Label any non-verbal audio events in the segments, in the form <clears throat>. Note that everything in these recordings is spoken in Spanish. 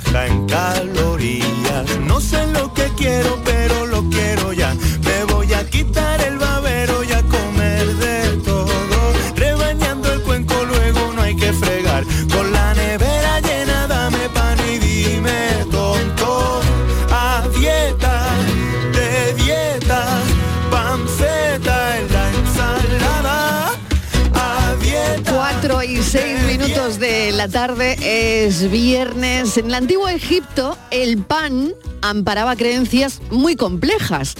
Vida amparaba creencias muy complejas.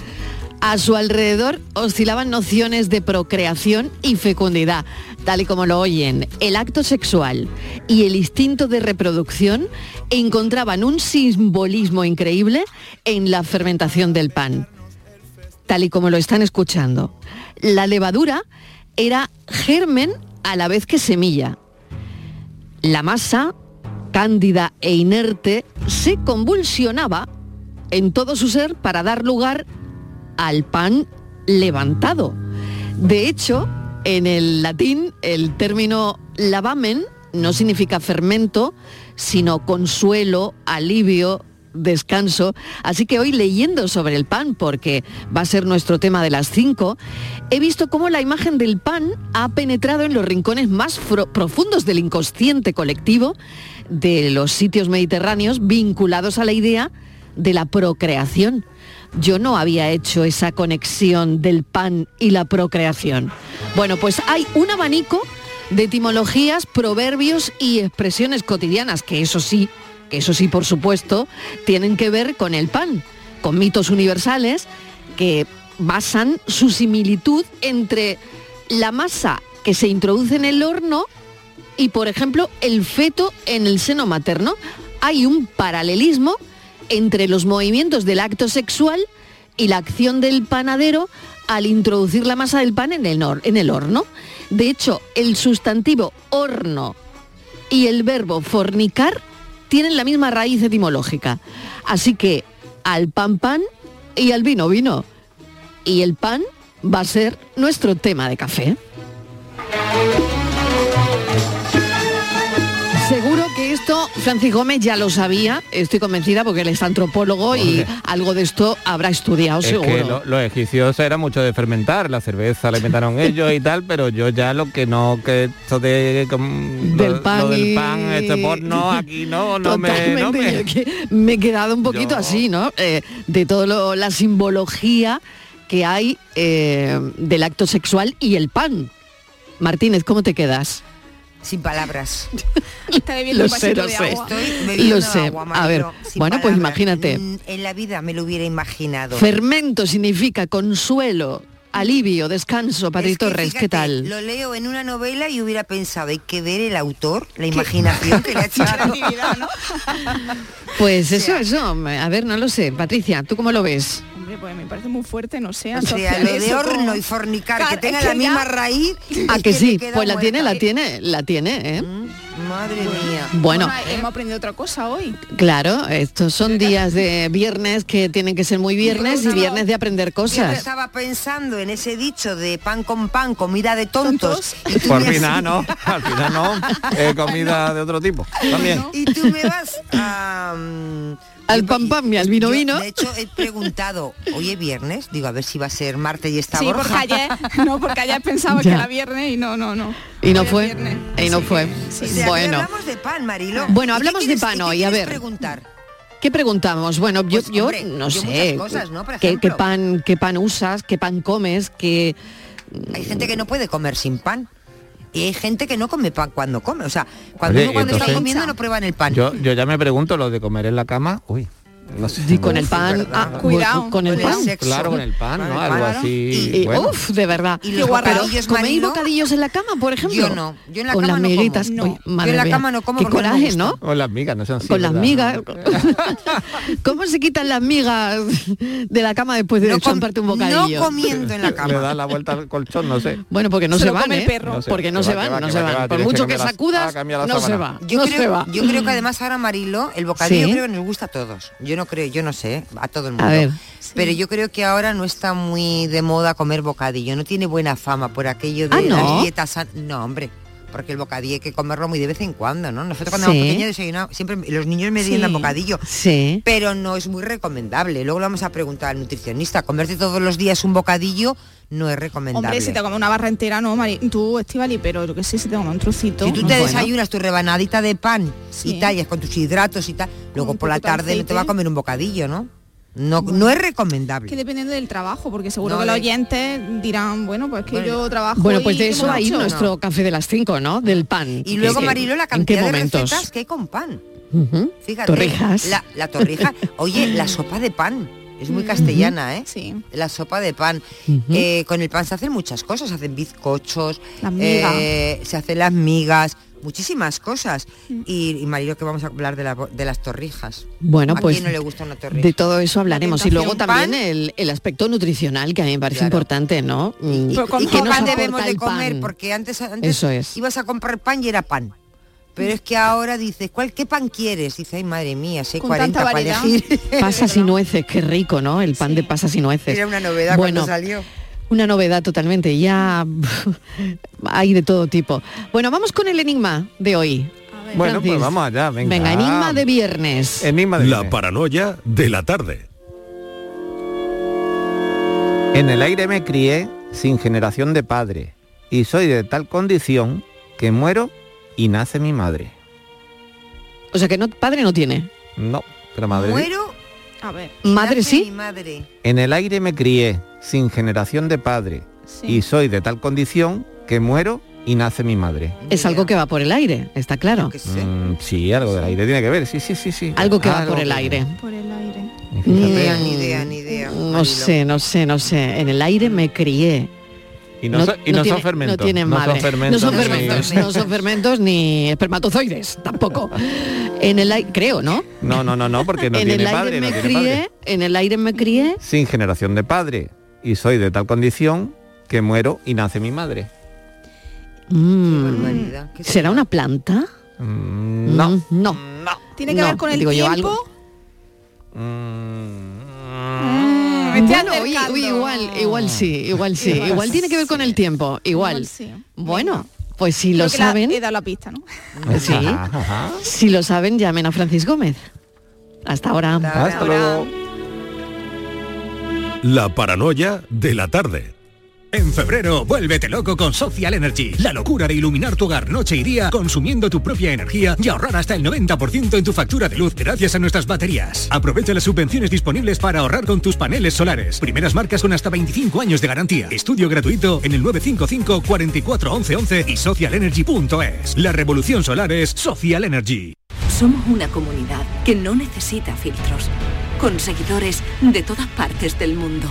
A su alrededor oscilaban nociones de procreación y fecundidad, tal y como lo oyen. El acto sexual y el instinto de reproducción encontraban un simbolismo increíble en la fermentación del pan tal y como lo están escuchando. La levadura era germen a la vez que semilla. La masa, cándida e inerte, se convulsionaba en todo su ser para dar lugar al pan levantado. De hecho, en el latín el término lavamen no significa fermento, sino consuelo, alivio, descanso. Así que hoy leyendo sobre el pan, porque va a ser nuestro tema de las 5, he visto cómo la imagen del pan ha penetrado en los rincones más profundos del inconsciente colectivo de los sitios mediterráneos vinculados a la idea de la procreación. Yo no había hecho esa conexión del pan y la procreación. Bueno, pues hay un abanico de etimologías, proverbios y expresiones cotidianas, que eso sí, que eso sí, por supuesto, tienen que ver con el pan, con mitos universales que basan su similitud entre la masa que se introduce en el horno y, por ejemplo, el feto en el seno materno. Hay un paralelismo entre los movimientos del acto sexual y la acción del panadero al introducir la masa del pan en el, horno. De hecho, el sustantivo horno y el verbo fornicar tienen la misma raíz etimológica. Así que al pan pan y al vino vino. Y el pan va a ser nuestro tema de café. Esto Francis Gómez ya lo sabía, estoy convencida porque él es antropólogo y algo de esto habrá estudiado Es seguro. que lo- los egipcios era mucho de fermentar, la cerveza la inventaron <laughs> ellos y tal, pero yo ya lo que no, que esto de Del lo, pan lo del y- pan, este porno, aquí no, no me, no Totalmente, me- yo <laughs> que me he quedado un poquito así, ¿no? Eh, de toda la simbología que hay eh, del acto sexual y el pan. Martínez, ¿cómo te quedas? Sin palabras. <laughs> Está bebiendo Lo un vasito sé, lo de sé. agua. Estoy bebiendo Lo sé. agua, A ver, bueno, pues imagínate. Mm, En la vida me lo hubiera imaginado. Fermento significa consuelo, alivio, descanso. Patri Es que, Torres, ¿qué tal? Lo leo en una novela y hubiera pensado, hay que ver el autor, la imaginación que le ha <laughs> echado. ¿no? <laughs> Pues eso, eso. A ver, no lo sé. Patricia, ¿tú cómo lo ves? Pues me parece muy fuerte, no sé, O sea, lo de horno y fornicar, Claro, que es tenga que la ya- misma raíz. <laughs> ¿A es que me sí? Pues la muerta. tiene, la tiene, la tiene, ¿eh? Mm, Madre mía. Bueno, hemos aprendido otra cosa hoy. claro, estos son <laughs> días de viernes que tienen que ser muy viernes y viernes de aprender Yo cosas. estaba pensando en ese dicho de pan con pan, comida de tontos. Por has- final no, <laughs> al final no, eh, comida de otro tipo, también. Y tú me vas a... mm, Al pan pan y al vino yo, vino. De hecho, he preguntado, hoy es viernes, digo, a ver si va a ser martes y está Sí, Borja. porque ayer, <laughs> no, porque ayer pensaba Ya. que era viernes y no, no, no. Y no Hoy fue. viernes. Y no fue. O sea, que bueno. hablamos de pan, Marilo. Bueno, ¿Y qué hablamos de pan hoy, a ver. preguntar? ¿Qué preguntamos? Bueno, yo, Pues, yo hombre, no yo sé. cosas, ¿no? Por ¿qué, pan, ¿Qué pan usas? ¿Qué pan comes? ¿Qué, Hay gente que no puede comer sin pan. Y hay gente que no come pan cuando come. O sea, cuando Oye, uno cuando está comiendo no prueban el pan. Yo, yo ya me pregunto lo de comer en la cama. Uy, no sé. y con el pan? verdad. ah, Cuidado, con el pan. sexo. Claro, con el pan, ¿no? Algo así. Y, bueno. uf, de verdad. Y los Pero, bocadillos, ¿Coméis bocadillos en la cama, por ejemplo? Yo no, yo en la con cama las no como. yo en la mía. cama no como Qué coraje. ¿no? Con las migas, no sean así, con las migas. <laughs> ¿Cómo se quitan las migas de la cama después de champarte un bocadillo? no comiendo en la Le da cama. la vuelta al colchón, no sé. Bueno, porque no Se van, ¿eh? porque no se van, va, no se van. va, Por mucho que sacudas, ah, no se va. Yo, no creo, se va. yo creo que además ahora Marilo, el bocadillo Sí. creo que nos gusta a todos. Yo no creo, yo no sé, a todo el mundo. A ver. Pero yo creo que ahora no está muy de moda comer bocadillo, no tiene buena fama por aquello de Ah, ¿no? las dietas. san- No, hombre. Porque el bocadillo hay que comerlo muy de vez en cuando, ¿no? Nosotros cuando Sí. éramos pequeños desayunábamos, siempre los niños me Sí. bocadillo, Sí. pero no es muy recomendable. Luego lo vamos a preguntar al nutricionista. Comerte todos los días un bocadillo no es recomendable. Hombre, si te comes una barra entera, no, Mari, tú, Estivali, pero yo que sé, si te comes un trocito. Si tú te bueno. desayunas tu rebanadita de pan Sí. y tallas con tus hidratos y tal, luego un por la tarde no te va a comer un bocadillo, ¿no? No, no es Que recomendable. dependiendo del trabajo, porque seguro No, que los oyentes dirán, bueno, pues que Bueno. yo trabajo. Bueno, pues de eso hay mucho. nuestro café de las 5, ¿no? Del pan. Y luego, ¿En qué- Marilo, la ¿En qué cantidad de momentos? recetas que hay con pan. Fíjate. Torrijas. La, la torrija. Oye, la sopa de pan. Es muy Mm. castellana, ¿eh? Sí. La sopa de pan. Eh, con el pan se hacen muchas cosas. Se hacen bizcochos. Las migas. eh, se hacen las migas. Muchísimas cosas. Mm. Y, y Marilo, que vamos a hablar de, la- de las torrijas. Bueno, ¿A pues quién no le gusta una torrija? de todo eso hablaremos. Y luego también el, el aspecto nutricional, que a mí me parece Claro. importante, ¿no? Mm, ¿Y, con y qué pan debemos de comer? pan? Porque antes, antes Eso es. ibas a comprar pan y era pan. Pero es que ahora dices, ¿cuál, ¿qué pan quieres? Dice, ay madre mía, Con 40 tanta para elegir. Pasas y nueces, qué rico, ¿no? El pan Sí. de pasas y nueces. Era una novedad Bueno, cuando salió. Una novedad totalmente, ya <laughs> hay de todo tipo. Bueno, vamos con el enigma de hoy. Ver. Bueno, Francis. pues vamos allá, venga. Venga, enigma de viernes. Enigma de La viernes. paranoia de la tarde. En el aire me crié sin generación de padre y soy de tal condición que muero y nace mi madre. O sea que no, padre no tiene. No, pero madre. Muero A ver. Madre sí. Mi madre. En el aire me crié sin generación de padre Sí. y soy de tal condición que muero y nace mi madre. Es algo que va por el aire, está claro. Mm, sí, algo del aire tiene que ver, sí, sí, sí, sí. Algo que va por el que- aire. Por el aire. Ni idea, ni idea, ni idea. No sé, no sé, no sé. En el aire me crié. Y no, y no tiene- son fermentos. No tienen no madre. son fermentos. no son ni- fermentos, no son fermentos ni espermatozoides, tampoco. En el aire, creo, ¿no? No, no, no, no, porque no en tiene el aire padre, no me tiene crié, padre. en el aire me crié. Sin generación de padre y soy de tal condición que muero y nace mi madre. Mm, barbaridad. ¿Qué ¿Será una planta? Mm, no. Mm, no. Tiene que No, ver con el digo yo, tiempo. algo. Mm, Me estoy Bueno, oye, acercando. oye, igual, igual sí, igual sí. Igual Igual tiene que ver con el tiempo, igual. Igual sí. Bueno, pues si lo que la- saben, he dado la pista, ¿no? sí. ajá, ajá. Si lo saben, llamen a Francis Gómez. Hasta ahora. Hasta Hasta luego. La paranoia de la tarde. En febrero, vuélvete loco con Social Energy. La locura de iluminar tu hogar noche y día consumiendo tu propia energía y ahorrar hasta el 90% en tu factura de luz gracias a nuestras baterías. Aprovecha las subvenciones disponibles para ahorrar con tus paneles solares. Primeras marcas con hasta 25 años de garantía. Estudio gratuito en el 955 44 11 11 y socialenergy.es. La revolución solar es Social Energy. Somos una comunidad que no necesita filtros, con seguidores de todas partes del mundo.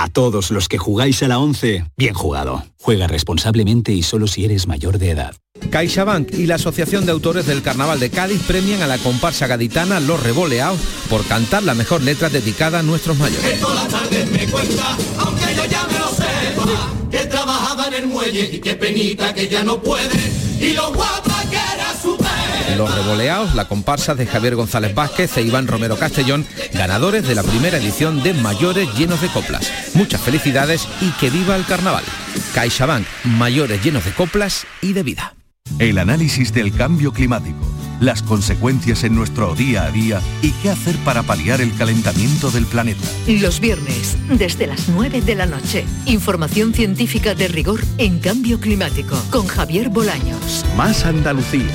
A todos los que jugáis a la 11, bien jugado. Juega responsablemente y solo si eres mayor de edad. CaixaBank y la Asociación de Autores del Carnaval de Cádiz premian a la comparsa gaditana Los Revoleados por cantar la mejor letra dedicada a nuestros mayores. me cuenta, aunque yo ya me lo sepa, que trabajaba en el muelle y qué penita que ya no puede, y lo guapa que era su Los Revoleados, la comparsa de Javier González Vázquez e Iván Romero Castellón, ganadores de la primera edición de Mayores Llenos de Coplas. Muchas felicidades y que viva el carnaval. CaixaBank, mayores llenos de coplas y de vida. El análisis del cambio climático, las consecuencias en nuestro día a día y qué hacer para paliar el calentamiento del planeta. Los viernes, desde las 9 de la noche, información científica de rigor en cambio climático con Javier Bolaños. Más Andalucía,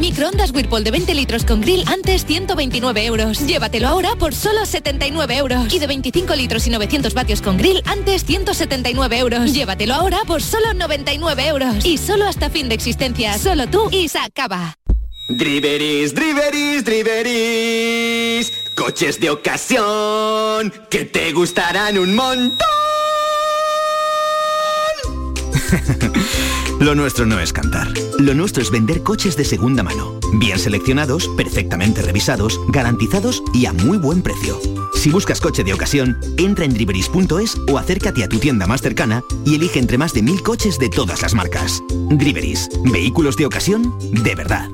Microondas Whirlpool de 20 litros con grill antes 129 euros. Llévatelo ahora por solo 79 euros. Y de 25 litros y 900 vatios con grill antes 179 euros. Llévatelo ahora por solo 99 euros. Y solo hasta fin de existencia. Solo tú y Sacaba. Driveris, driveris, driveris. Coches de ocasión que te gustarán un montón. <laughs> Lo nuestro no es cantar. Lo nuestro es vender coches de segunda mano. Bien seleccionados, perfectamente revisados, garantizados y a muy buen precio. Si buscas coche de ocasión, entra en driveris.es o acércate a tu tienda más cercana y elige entre más de mil coches de todas las marcas. Driveris. Vehículos de ocasión de verdad.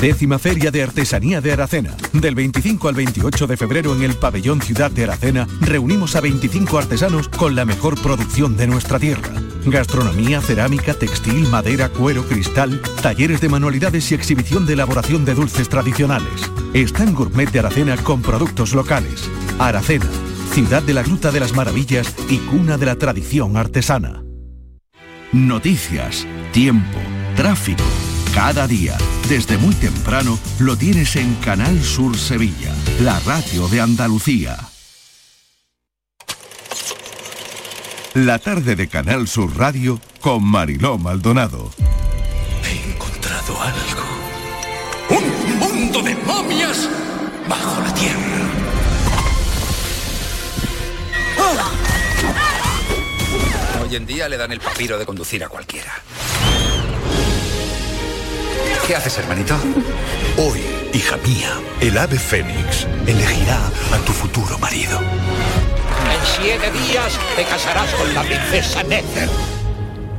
Décima Feria de Artesanía de Aracena. Del 25 al 28 de febrero en el Pabellón Ciudad de Aracena reunimos a 25 artesanos con la mejor producción de nuestra tierra. Gastronomía, cerámica, textil, madera, cuero, cristal, talleres de manualidades y exhibición de elaboración de dulces tradicionales. Está en Gourmet de Aracena con productos locales. Aracena, ciudad de la Gruta de las Maravillas y cuna de la tradición artesana. Noticias, tiempo, tráfico. Cada día, desde muy temprano, lo tienes en Canal Sur Sevilla, la radio de Andalucía. La tarde de Canal Sur Radio con Mariló Maldonado. He encontrado algo. Un mundo de momias bajo la tierra. Hoy en día le dan el papiro de conducir a cualquiera. ¿Qué haces, hermanito? Hoy, hija mía, el ave fénix elegirá a tu futuro marido. En siete días te casarás con la princesa Nether.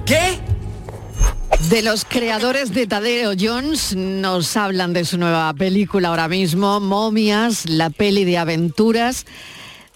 ¿Qué? De los creadores de Tadeo Jones nos hablan de su nueva película ahora mismo, Momias, la peli de aventuras.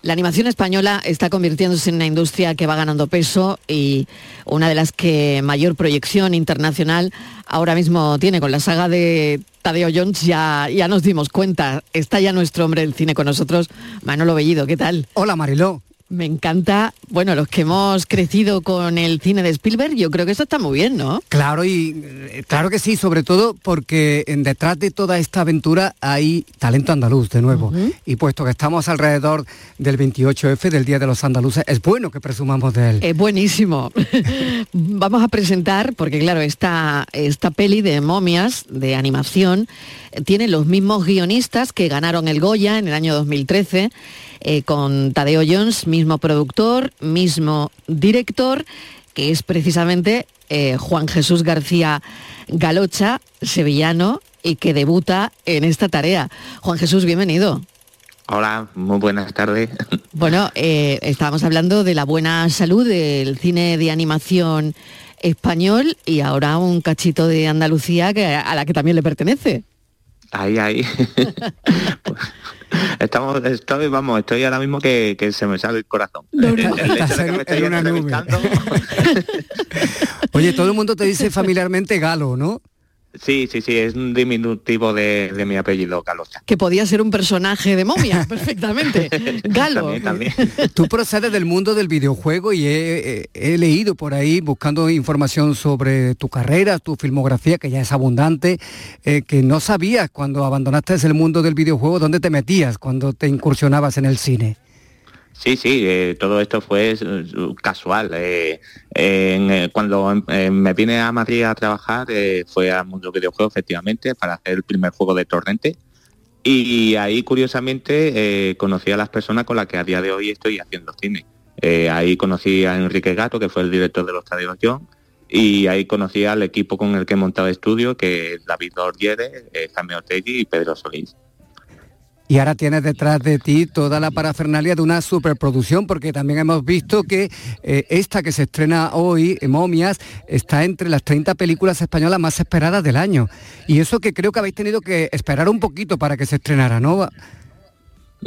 La animación española está convirtiéndose en una industria que va ganando peso y una de las que mayor proyección internacional ahora mismo tiene. Con la saga de Tadeo Jones ya, ya nos dimos cuenta. Está ya nuestro hombre del cine con nosotros, Manolo Bellido. ¿Qué tal? Hola Mariló. Me encanta, bueno, los que hemos crecido con el cine de Spielberg, yo creo que eso está muy bien, ¿no? Claro, y eh, claro que sí, sobre todo porque en detrás de toda esta aventura hay talento andaluz, de nuevo. Y puesto que estamos alrededor del 28F, del Día de los Andaluces, es bueno que presumamos de él. Es buenísimo. <laughs> Vamos a presentar, porque claro, esta, esta peli de momias, de animación, tiene los mismos guionistas que ganaron el Goya en el año 2013 eh, con Tadeo Jones, mismo productor, mismo director, que es precisamente eh, Juan Jesús García Galocha, sevillano, y que debuta en esta tarea. Juan Jesús, bienvenido. Hola, muy buenas tardes. <laughs> Bueno, eh, estábamos hablando de la buena salud del cine de animación español y ahora un cachito de Andalucía que, a la que también le pertenece. Ahí, ahí. Pues, <laughs> estamos, estoy, vamos, estoy ahora mismo que, que se me sale el corazón. El- el hecho de que me estéis en una nube. entrevistando, <laughs> Oye, todo el mundo te dice familiarmente Galo, ¿no? Sí, sí, sí, es un diminutivo de, de mi apellido, Calocha. Que podía ser un personaje de momia, <laughs> perfectamente. <laughs> Galo. También, también. Tú procedes del mundo del videojuego y he, he- he leído por ahí buscando información sobre tu carrera, tu filmografía, que ya es abundante, eh, que no sabías cuando abandonaste el mundo del videojuego dónde te metías cuando te incursionabas en el cine. Sí, sí, eh, todo esto fue eh, casual. eh, cuando me vine a Madrid a trabajar, fue al mundo videojuego, efectivamente, para hacer el primer juego de Torrente. Y ahí, curiosamente, conocí a las personas con las que a día de hoy estoy haciendo cine. Ahí conocí a Enrique Gato, que fue el director de Los Estadios John, y ahí conocí al equipo con el que he montado estudio, que es David Ordiere, Jaime Ortegui y Pedro Solís. Y ahora tienes detrás de ti toda la parafernalia de una superproducción, porque también hemos visto que eh, esta que se estrena hoy, eh, Momias, está entre las 30 películas españolas más esperadas del año. Y eso que creo que habéis tenido que esperar un poquito para que se estrenara, ¿no?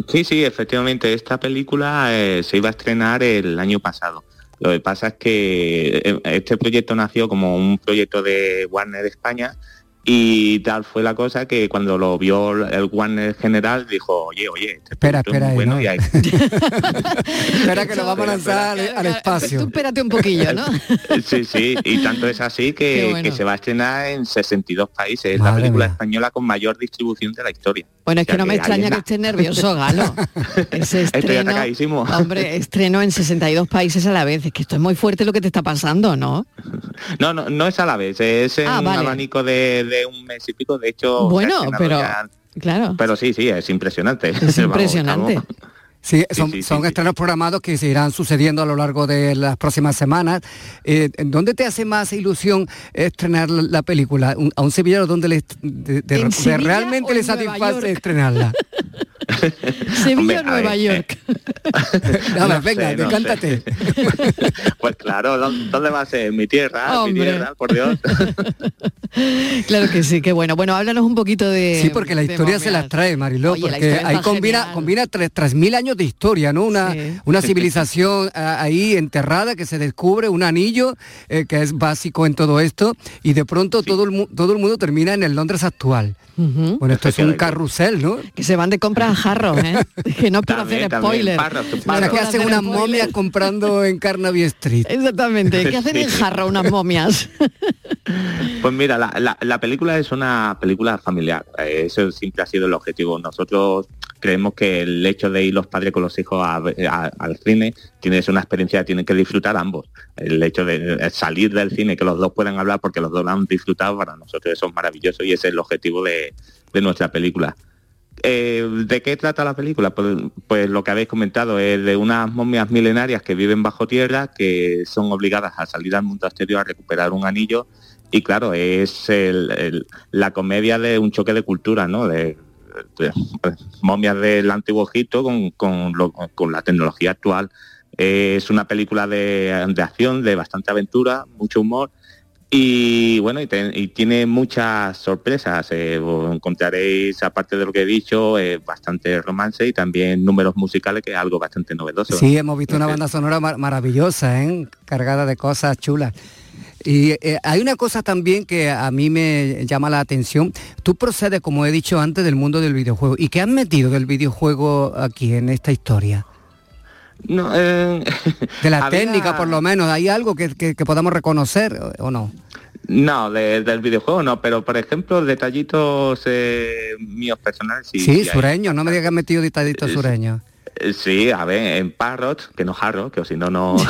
Sí, sí, efectivamente, esta película eh, se iba a estrenar el año pasado. Lo que pasa es que este proyecto nació como un proyecto de Warner España y tal fue la cosa que cuando lo vio el Warner general dijo, oye, oye, este Espera, es espera, muy ahí, bueno ¿no? y hay- <laughs> Espera que <laughs> lo vamos a lanzar al, al espacio. Tú espérate un poquillo, ¿no? <laughs> Sí, sí, y tanto es así que, bueno. que se va a estrenar en 62 países. Es Madre la película mía. española con mayor distribución de la historia. Bueno, es que no me ahí extraña que estés nervioso, Galo. Ese Estoy estreno, atacadísimo. hombre, estreno en 62 países a la vez. Es que esto es muy fuerte lo que te está pasando, ¿no? No, no, no es a la vez, es en Ah, un vale. abanico de, de un mes y pico. De hecho, Bueno, pero- ya- Claro. Pero sí, sí, es impresionante. Es <laughs> Vamos, impresionante. estamos- Sí, son, sí, sí, son sí. estrenos programados que se irán sucediendo a lo largo de las próximas semanas. Eh, ¿en ¿Dónde te hace más ilusión estrenar la, la película? Un- ¿A un sevillano donde le, de- de- ¿En de realmente le satisface estrenarla? <laughs> Sevilla Hombre, o Nueva ver, York. <laughs> Nada, No venga, sé, no decántate. <laughs> Pues claro, ¿dó- ¿dónde va a ser? Mi tierra, mi Hombre. tierra, por Dios. Claro que sí, qué bueno. Bueno, háblanos un poquito de. Sí, porque la historia se las trae, Mariló, Oye, la porque historia ahí combina, genial. combina tres, tres mil años de historia, ¿no? Una, Sí. una civilización <laughs> ah, ahí enterrada que se descubre, un anillo eh, que es básico en todo esto, y de pronto todo, el, todo el mundo termina en el Londres actual. Ujú. Bueno, esto es un carrusel, ¿no? Que se van de compras a jarros, ¿eh? <laughs> Que no También, hacer spoiler. No es Para por que hacen unas momias comprando en Carnaby Street. Exactamente, ¿qué hacen en jarro unas momias? <laughs> Pues mira, la, la- la película es una película familiar. Eh, Eso siempre ha sido el objetivo. Nosotros creemos que el hecho de ir los padres con los hijos a a- al cine tiene que ser una experiencia tienen que disfrutar ambos. El hecho de salir del cine, que los dos puedan hablar porque los dos lo han disfrutado, para nosotros eso es maravilloso y ese es el objetivo de, de nuestra película. Eh, ¿De qué trata la película? Pues, pues lo que habéis comentado es de unas momias milenarias que viven bajo tierra, que son obligadas a salir al mundo exterior a recuperar un anillo y claro, es el- la comedia de un choque de cultura, ¿no? De- momias del antiguo Egipto con, con lo- con la tecnología actual. Es una película de, de acción, de bastante aventura, mucho humor y bueno, y, te- y tiene muchas sorpresas. eh, encontraréis, aparte de lo que he dicho, eh, bastante romance y también números musicales, que es algo bastante novedoso. Sí, hemos visto una banda sonora mar- maravillosa, ¿eh? cargada de cosas chulas. Y eh, hay una cosa también que a mí me llama la atención. Tú procedes, como he dicho antes, del mundo del videojuego. ¿Y qué has metido del videojuego aquí en esta historia? No, eh, <laughs> De la técnica, por lo menos. ¿Hay algo que, que- que podamos reconocer o- no? No, de- del videojuego no, pero por ejemplo, detallitos eh, míos personales sí. Sí, sí hay. sureño. No me digas que has metido detallitos sureños. Eh, Sí, a ver, en Parrot, que no Jarro, que o si no, no... <laughs>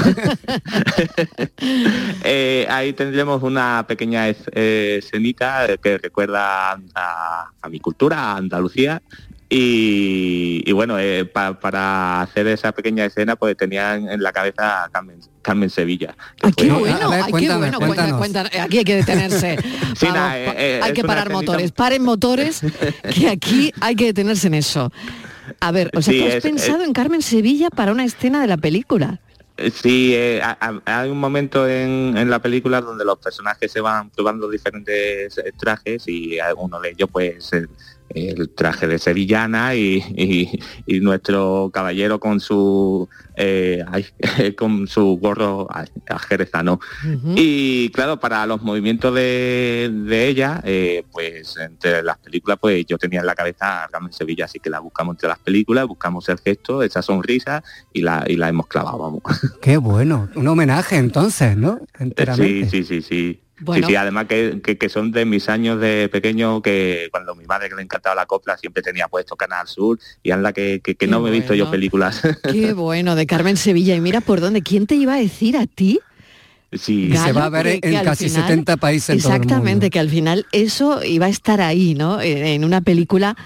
Eh, ahí tendremos una pequeña es- eh, escenita que recuerda a, a mi cultura, a Andalucía. Y, y bueno, eh, pa- para hacer esa pequeña escena, pues tenían en la cabeza a Carmen, Carmen Sevilla. que Ay, qué fue- bueno, ver, ay, qué bueno, cuéntanos. aquí hay que detenerse. <laughs> Sí, Vamos, nada, eh, pa- hay que parar motores, paren motores, que aquí hay que detenerse en eso. A ver, o sea, Sí, ¿tú has es- pensado es- en Carmen Sevilla para una escena de la película? Eh, Sí, eh, ha- ha- hay un momento en, en la película donde los personajes se van probando diferentes eh, trajes y eh, uno de ellos pues el, traje de sevillana y, y- y nuestro caballero con su eh, <laughs> con su gorro ajerezano. Y claro, para los movimientos de, de ella, eh, pues entre las películas, pues yo tenía en la cabeza a Carmen Sevilla, así que la buscamos entre las películas, buscamos el gesto, esa sonrisa y la, y la hemos clavado, vamos. Qué bueno, un homenaje entonces, ¿no? Sí, Enteramente. sí, sí, sí. Bueno. Sí, sí, además que, que- que son de mis años de pequeño, que cuando mi madre que le encantaba la copla siempre tenía puesto Canal Sur y anda que, que, que no me he visto yo películas. <laughs> Qué <laughs> bueno, de Carmen Sevilla. Y mira por dónde, ¿quién te iba a decir a ti? sí. Se va a ver que- en casi final- 70 países en todo el Exactamente, que al final eso iba a estar ahí, ¿no? Eh, En una película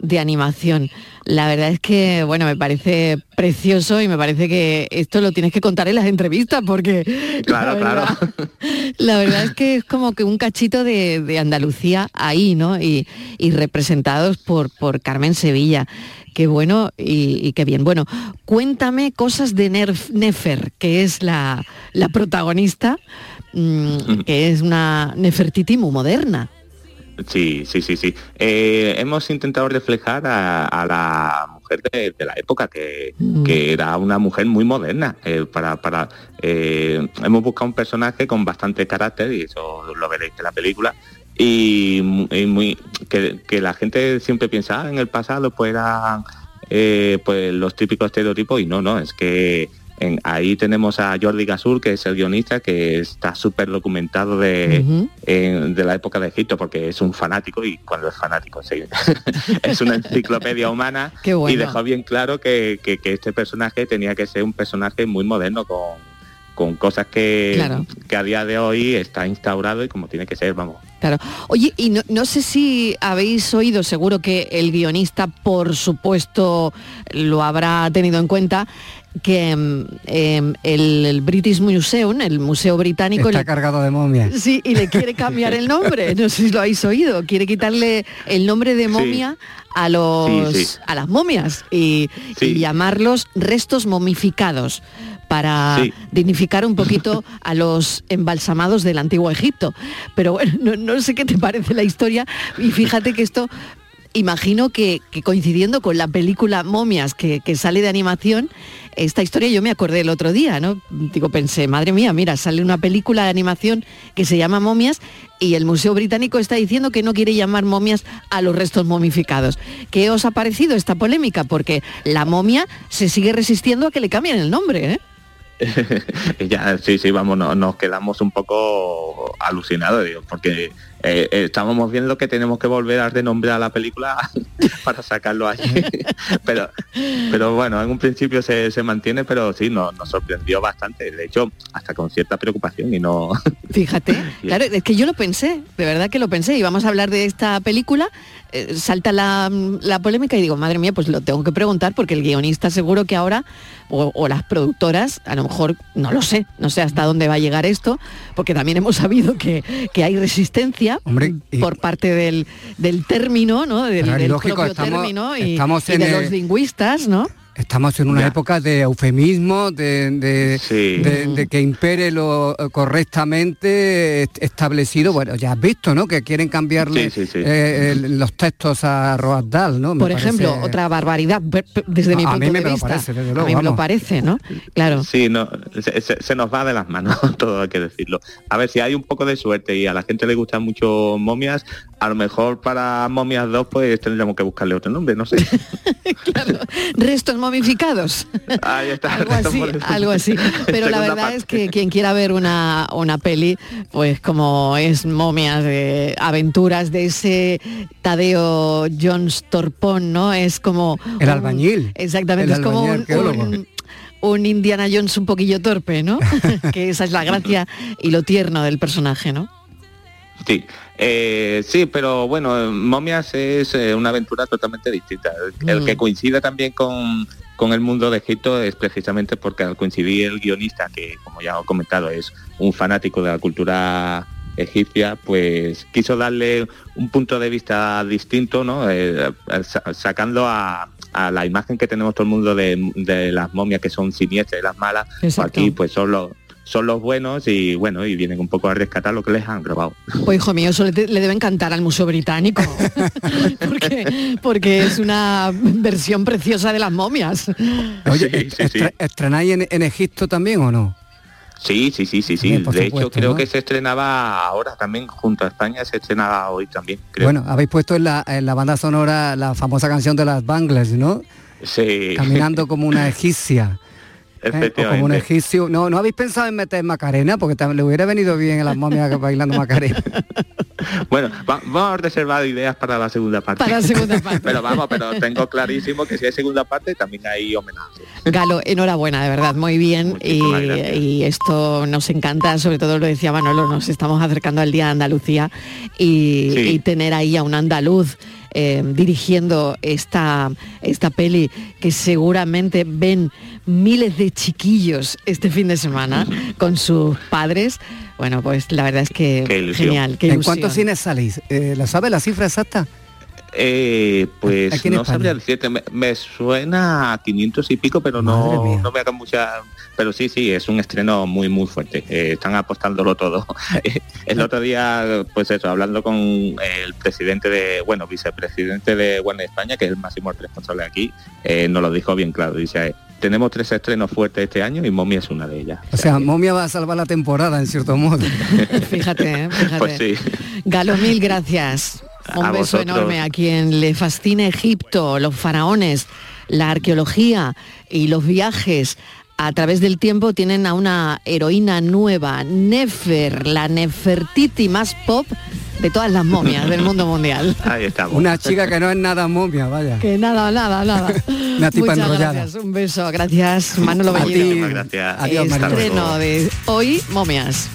de animación. La verdad es que, bueno, me parece precioso y me parece que esto lo tienes que contar en las entrevistas porque Claro, la, verdad, <laughs> la verdad es que es como que un cachito de, de Andalucía ahí, ¿no? Y, y representados por, por Carmen Sevilla. Qué bueno y, y qué bien. Bueno, cuéntame cosas de Nerf- Nefer, que es la, la protagonista, mm, que es una Nefertiti muy moderna. Sí, sí, sí, sí. Eh, hemos intentado reflejar a, a la mujer de, de la época, que, que era una mujer muy moderna. eh, para, para, eh, hemos buscado un personaje con bastante carácter, y eso lo veréis en la película, y, mu- y muy que, que la gente siempre piensa, "Ah, en el pasado pues eran pues los típicos estereotipos, y no, no, es que en- ahí tenemos a Jordi Gasur, que es el guionista, que está súper documentado de, en- de la época de Egipto, porque es un fanático y cuando es fanático sí. <laughs> es una enciclopedia humana <laughs> bueno. y dejó bien claro que, que- que este personaje tenía que ser un personaje muy moderno con, con cosas que, Claro. que a día de hoy está instaurado y como tiene que ser, vamos. Claro. Oye, y no, no sé si habéis oído, seguro que el guionista, por supuesto, lo habrá tenido en cuenta, que mm, em, el, el British Museum, el Museo Británico, Está le- cargado de momias. Sí, y le quiere cambiar el nombre. No sé si lo habéis oído. Quiere quitarle el nombre de momia a los Sí, sí. a las momias y, y llamarlos restos momificados para Sí. dignificar un poquito a los embalsamados del antiguo Egipto. Pero bueno, no, no sé qué te parece la historia y fíjate que esto imagino que, que coincidiendo con la película Momias que, que sale de animación, esta historia yo me acordé el otro día, ¿no? Digo, pensé, madre mía, mira, sale una película de animación que se llama Momias y el Museo Británico está diciendo que no quiere llamar momias a los restos momificados. ¿Qué os ha parecido esta polémica? Porque la momia se sigue resistiendo a que le cambien el nombre, ¿eh? <laughs> Ya, sí, sí, vamos, no- nos quedamos un poco alucinados, digo, porque eh, eh, estábamos viendo que tenemos que volver a renombrar la película <laughs> para sacarlo allí. <laughs> pero, pero bueno, en un principio se, se mantiene, pero sí, nos, nos sorprendió bastante. De hecho, hasta con cierta preocupación y no. <laughs> Fíjate, claro, es que yo lo pensé, de verdad que lo pensé, y vamos a hablar de esta película, eh, salta la, la polémica y digo, madre mía, pues lo tengo que preguntar porque el guionista seguro que ahora, o, o las productoras, a lo mejor, no lo sé, no sé hasta dónde va a llegar esto, porque también hemos sabido que, que hay resistencia por parte del, del término, ¿no? Del, lógico, propio estamos- término y, estamos y en de el- los lingüistas, ¿no? Estamos en una época de eufemismo, de, de- de- de que impere lo eh, correctamente est- establecido. Bueno, ya has visto, ¿no? Que quieren cambiarle Sí, sí, sí. eh, el- los textos a Roald Dahl, ¿no? Me Por ejemplo, parece- otra barbaridad, desde mi A punto mí me de vista. parece, desde a mí me lo parece, ¿no? Claro. Sí, no, se, se- se nos va de las manos, <laughs> todo hay que decirlo. A ver, si hay un poco de suerte y a la gente le gustan mucho momias, a lo mejor para momias 2 pues tendremos que buscarle otro nombre, no sé. <laughs> Restos momificados. <laughs> Ahí está. algo <laughs> así, algo así. Pero la verdad parte. es que quien quiera ver una, una peli, pues como es momias de aventuras de ese Tadeo Jones Torpón, ¿no? Es como... El un- albañil. Exactamente, El es como albañil un Indiana Jones un poquillo torpe, ¿no? <laughs> que esa es la gracia y lo tierno del personaje, ¿no? Sí, eh, sí, pero bueno, Momias es eh, una aventura totalmente distinta. El Mm. que coincide también con, con el mundo de Egipto es precisamente porque al coincidir el guionista, que como ya he comentado es un fanático de la cultura egipcia, pues quiso darle un punto de vista distinto, ¿no? Eh, sa- sacando a, a la imagen que tenemos todo el mundo de, de las momias que son siniestras y las malas, pues Exacto. aquí pues son los son los buenos y bueno, y vienen un poco a rescatar lo que les han robado. Pues hijo mío, eso le, le debe encantar al Museo Británico, <laughs> porque, porque es una versión preciosa de las momias. Oye, Sí, sí, sí. estre- ¿estrenáis en, en Egipto también o no? Sí, sí, sí, sí, sí. Bien, de hecho, creo ¿no? que se estrenaba ahora también junto a España, se estrenaba hoy también, creo. Bueno, habéis puesto en la, en la banda sonora la famosa canción de las Bangles, ¿no? sí. Caminando como una egipcia. <laughs> ¿eh? O como un Efectivamente. egipcio. No, ¿no habéis pensado en meter Macarena? Porque también le hubiera venido bien a las momias <laughs> bailando Macarena. <laughs> Bueno, va- vamos a reservar ideas para la segunda parte. Para la segunda parte. <laughs> pero vamos, pero tengo clarísimo que si hay segunda parte también hay homenaje. Galo, enhorabuena, de verdad, muy bien. Y, esto nos encanta, sobre todo lo decía Manolo, nos estamos acercando al Día de Andalucía y, Sí. y tener ahí a un andaluz eh, dirigiendo esta, esta peli que seguramente ven miles de chiquillos este fin de semana con sus padres. Bueno, pues la verdad es que Qué genial. Qué ¿En cuántos cines salís? Eh, ¿La sabe la cifra exacta? Eh, pues no España. sabría decirte, me, me suena a 500 y pico, pero no, no me hagan mucha... Pero sí, sí, es un estreno muy, muy fuerte. Eh, están apostándolo todo. <laughs> el otro día, pues eso, hablando con el presidente de, bueno, vicepresidente de Warner España, que es el máximo responsable aquí, eh, nos lo dijo bien claro. Dice, eh, tenemos tres estrenos fuertes este año y Momia es una de ellas. O sea, Momia va a salvar la temporada, en cierto modo. <laughs> Fíjate, ¿eh? <laughs> fíjate. Pues sí. Galo, mil gracias. Un A beso vosotros. enorme a quien le fascina Egipto, los faraones, la arqueología y los viajes. A través del tiempo tienen a una heroína nueva, Nefer, la Nefertiti más pop de todas las momias del mundo mundial. <laughs> Ahí estamos. Una chica que no es nada momia, vaya. Que nada, nada, nada. <laughs> Una tipa Muchas enrollada. gracias, un beso, gracias Manolo. Bellido. Adiós, María. Estreno de hoy, momias.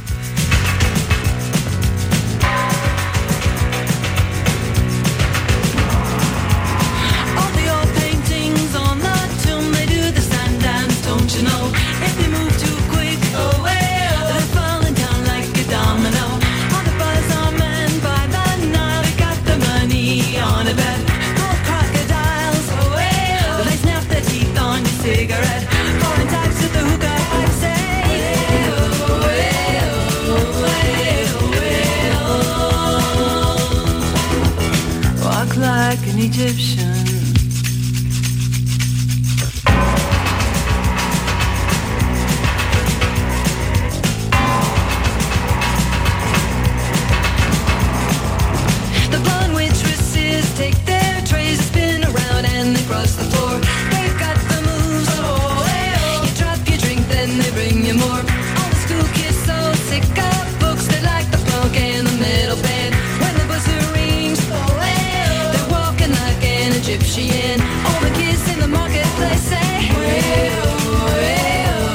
Egyptian. All the kids in the marketplace say, well, well,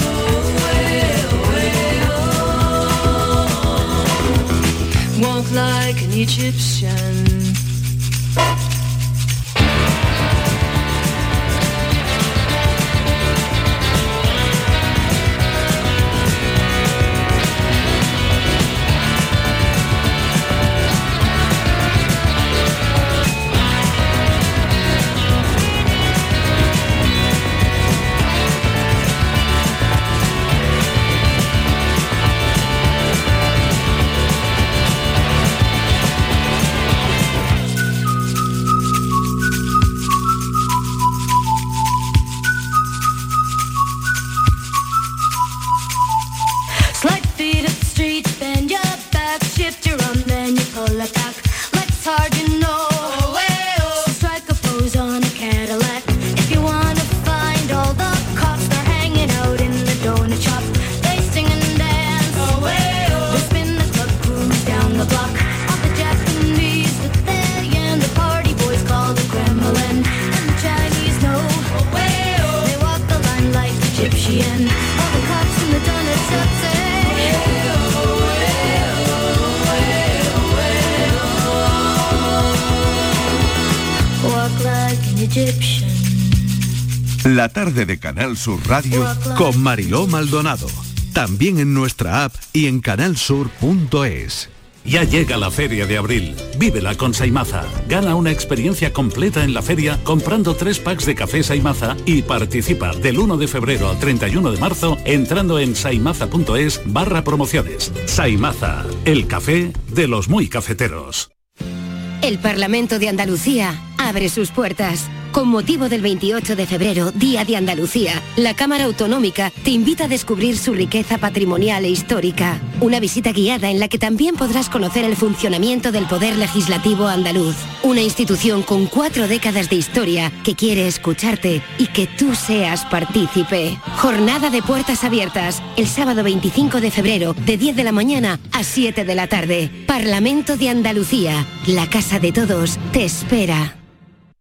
well, well. Walk like an Egyptian. Canal Sur Radio con Mariló Maldonado. También en nuestra app y en canalsur.es. Ya llega la Feria de Abril. Vívela con Saimaza. Gana una experiencia completa en la feria comprando tres packs de café Saimaza y participa del 1 de febrero al 31 de marzo entrando en saimaza.es barra promociones. Saimaza, el café de los muy cafeteros. El Parlamento de Andalucía abre sus puertas. Con motivo del 28 de febrero, Día de Andalucía, la Cámara Autonómica te invita a descubrir su riqueza patrimonial e histórica. Una visita guiada en la que también podrás conocer el funcionamiento del Poder Legislativo andaluz. Una institución con cuatro décadas de historia que quiere escucharte y que tú seas partícipe. Jornada de puertas abiertas, el sábado 25 de febrero, de 10 de la mañana a 7 de la tarde. Parlamento de Andalucía, la casa de todos, te espera.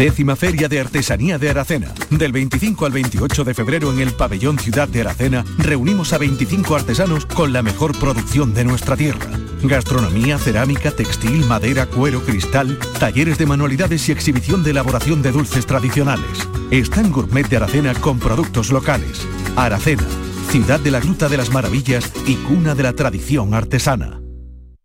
Décima Feria de Artesanía de Aracena. Del 25 al 28 de febrero en el Pabellón Ciudad de Aracena reunimos a 25 artesanos con la mejor producción de nuestra tierra. Gastronomía, cerámica, textil, madera, cuero, cristal, talleres de manualidades y exhibición de elaboración de dulces tradicionales. Están Gourmet de Aracena con productos locales. Aracena, ciudad de la Gruta de las Maravillas y cuna de la tradición artesana.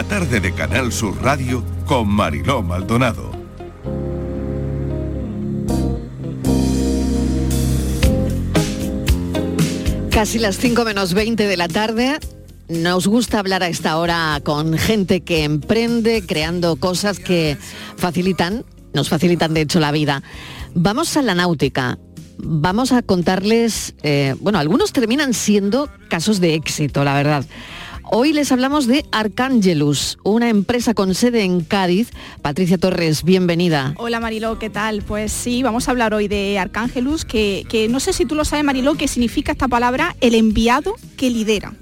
La tarde de Canal Sur Radio con Mariló Maldonado. Casi las 5 menos 20 de la tarde. Nos gusta hablar a esta hora con gente que emprende creando cosas que facilitan, nos facilitan de hecho la vida. Vamos a la náutica. Vamos a contarles, eh, bueno, algunos terminan siendo casos de éxito, la verdad. Hoy les hablamos de Arcángelus, una empresa con sede en Cádiz. Patricia Torres, bienvenida. Hola Mariló, ¿qué tal? Pues sí, vamos a hablar hoy de Arcángelus, que, que no sé si tú lo sabes Mariló, qué significa esta palabra, el enviado que lidera.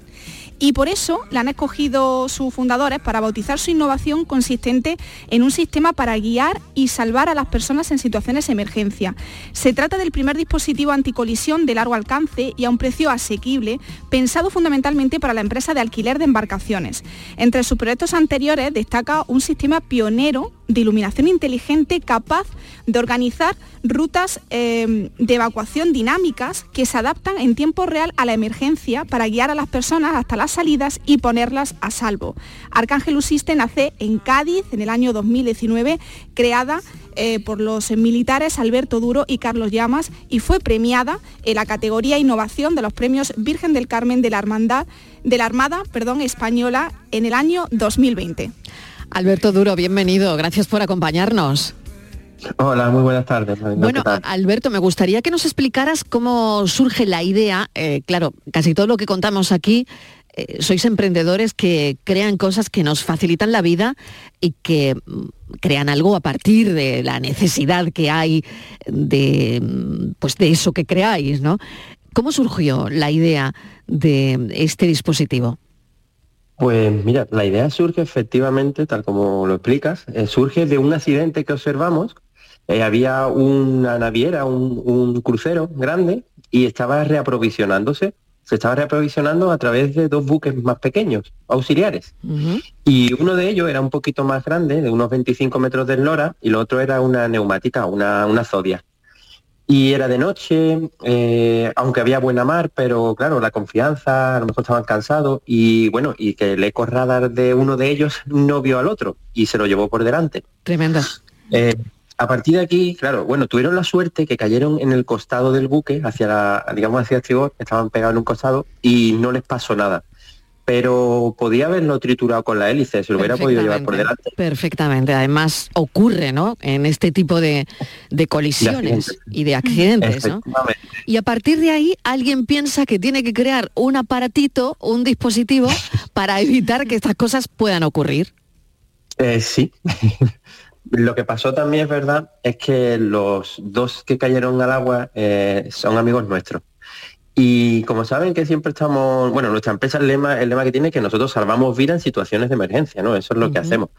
Y por eso la han escogido sus fundadores para bautizar su innovación consistente en un sistema para guiar y salvar a las personas en situaciones de emergencia. Se trata del primer dispositivo anticolisión de largo alcance y a un precio asequible, pensado fundamentalmente para la empresa de alquiler de embarcaciones. Entre sus proyectos anteriores destaca un sistema pionero de iluminación inteligente capaz de organizar rutas eh, de evacuación dinámicas que se adaptan en tiempo real a la emergencia para guiar a las personas hasta las salidas y ponerlas a salvo. Arcángel System nace en Cádiz en el año 2019, creada eh, por los militares Alberto Duro y Carlos Llamas y fue premiada en la categoría Innovación de los premios Virgen del Carmen de la Hermandad de la Armada perdón, Española en el año 2020. Alberto Duro, bienvenido, gracias por acompañarnos. Hola, muy buenas tardes. Bueno, Alberto, me gustaría que nos explicaras cómo surge la idea. Eh, claro, casi todo lo que contamos aquí, eh, sois emprendedores que crean cosas que nos facilitan la vida y que mm, crean algo a partir de la necesidad que hay de, mm, pues de eso que creáis, ¿no? ¿Cómo surgió la idea de este dispositivo? Pues mira, la idea surge efectivamente, tal como lo explicas, eh, surge de un accidente que observamos. Eh, había una naviera, un, un, crucero grande, y estaba reaprovisionándose. Se estaba reaprovisionando a través de dos buques más pequeños, auxiliares. Y uno de ellos era un poquito más grande, de unos 25 metros de eslora, y el otro era una neumática, una, una Zodia. Y era de noche, eh, aunque había buena mar, pero claro, la confianza, a lo mejor estaban cansados y bueno, y que el eco radar de uno de ellos no vio al otro y se lo llevó por delante. Tremenda. Eh, a partir de aquí, claro, bueno, tuvieron la suerte que cayeron en el costado del buque, hacia la, digamos hacia el estribor, estaban pegados en un costado y no les pasó nada pero podía haberlo triturado con la hélice, se lo hubiera podido llevar por delante. Perfectamente, además ocurre, ¿no? En este tipo de, de colisiones y de accidentes, ¿no? Y a partir de ahí alguien piensa que tiene que crear un aparatito, un dispositivo para evitar que estas cosas puedan ocurrir. Eh, sí. <laughs> Lo que pasó también es verdad, es que los dos que cayeron al agua eh, son amigos nuestros. Y como saben que siempre estamos, bueno, nuestra empresa el lema, el lema que tiene es que nosotros salvamos vida en situaciones de emergencia, ¿no? Eso es lo que hacemos.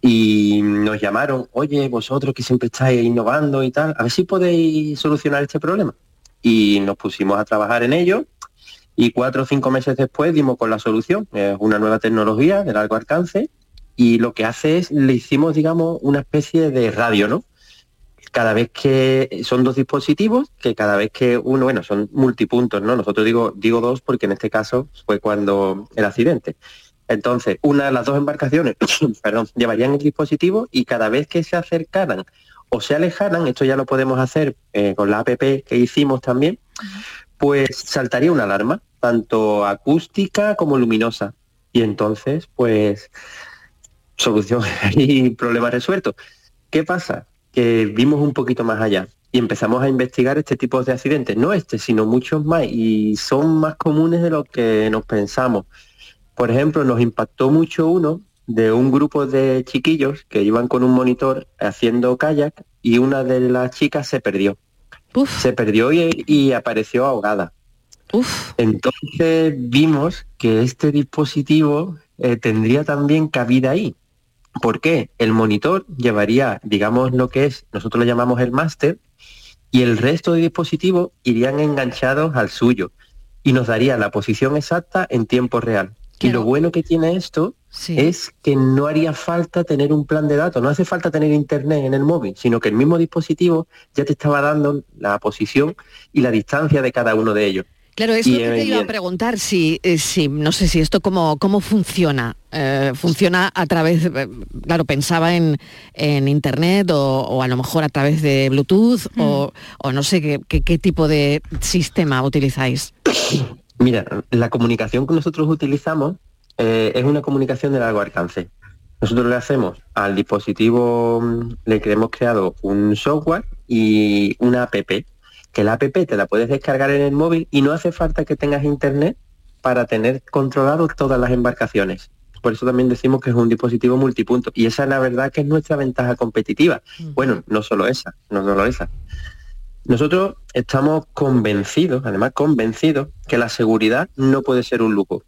Y nos llamaron, oye, vosotros que siempre estáis innovando y tal, a ver si podéis solucionar este problema. Y nos pusimos a trabajar en ello y cuatro o cinco meses después dimos con la solución. Es una nueva tecnología de largo alcance y lo que hace es, le hicimos, digamos, una especie de radio, ¿no? Cada vez que son dos dispositivos, que cada vez que uno, bueno, son multipuntos, ¿no? Nosotros digo, digo dos porque en este caso fue cuando el accidente. Entonces, una de las dos embarcaciones, <coughs> perdón, llevarían el dispositivo y cada vez que se acercaran o se alejaran, esto ya lo podemos hacer eh, con la app que hicimos también, pues saltaría una alarma, tanto acústica como luminosa. Y entonces, pues, solución <laughs> y problema resuelto. ¿Qué pasa? Que vimos un poquito más allá y empezamos a investigar este tipo de accidentes, no este, sino muchos más, y son más comunes de lo que nos pensamos. Por ejemplo, nos impactó mucho uno de un grupo de chiquillos que iban con un monitor haciendo kayak y una de las chicas se perdió. Se perdió y, apareció ahogada. Entonces vimos que este dispositivo eh, tendría también cabida ahí. ¿Por qué? El monitor llevaría, digamos, lo que es, nosotros le llamamos el máster, y el resto de dispositivos irían enganchados al suyo y nos daría la posición exacta en tiempo real. Y lo bueno que tiene esto es que no haría falta tener un plan de datos, no hace falta tener internet en el móvil, sino que el mismo dispositivo ya te estaba dando la posición y la distancia de cada uno de ellos. Claro, eso que te iba a preguntar, si, eh, si, no sé si esto cómo, cómo funciona. Eh, funciona a través, eh, claro, pensaba en, en internet o, a lo mejor a través de Bluetooth o, o, no sé qué, qué, tipo de sistema utilizáis. <coughs> Mira, la comunicación que nosotros utilizamos es una comunicación de largo alcance. Nosotros le hacemos al dispositivo, mm, le hemos creado un software y una app que la app te la puedes descargar en el móvil y no hace falta que tengas internet para tener controlado todas las embarcaciones. Por eso también decimos que es un dispositivo multipunto. Y esa es la verdad que es nuestra ventaja competitiva. Bueno, no solo esa, no solo esa. Nosotros estamos convencidos, además convencidos, que la seguridad no puede ser un lujo.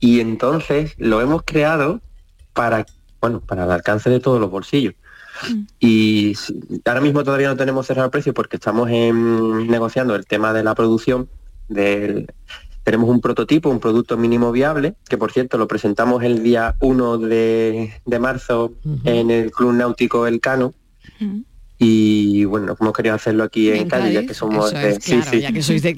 Y entonces lo hemos creado para, bueno, para el alcance de todos los bolsillos. Y ahora mismo todavía no tenemos cerrado el precio porque estamos negociando el tema de la producción del, tenemos un prototipo, un producto mínimo viable, que por cierto lo presentamos el día 1 de, de marzo en el Club Náutico El Cano. Y bueno, hemos querido hacerlo aquí en, Cádiz, ya que somos es, claro, ya que sois de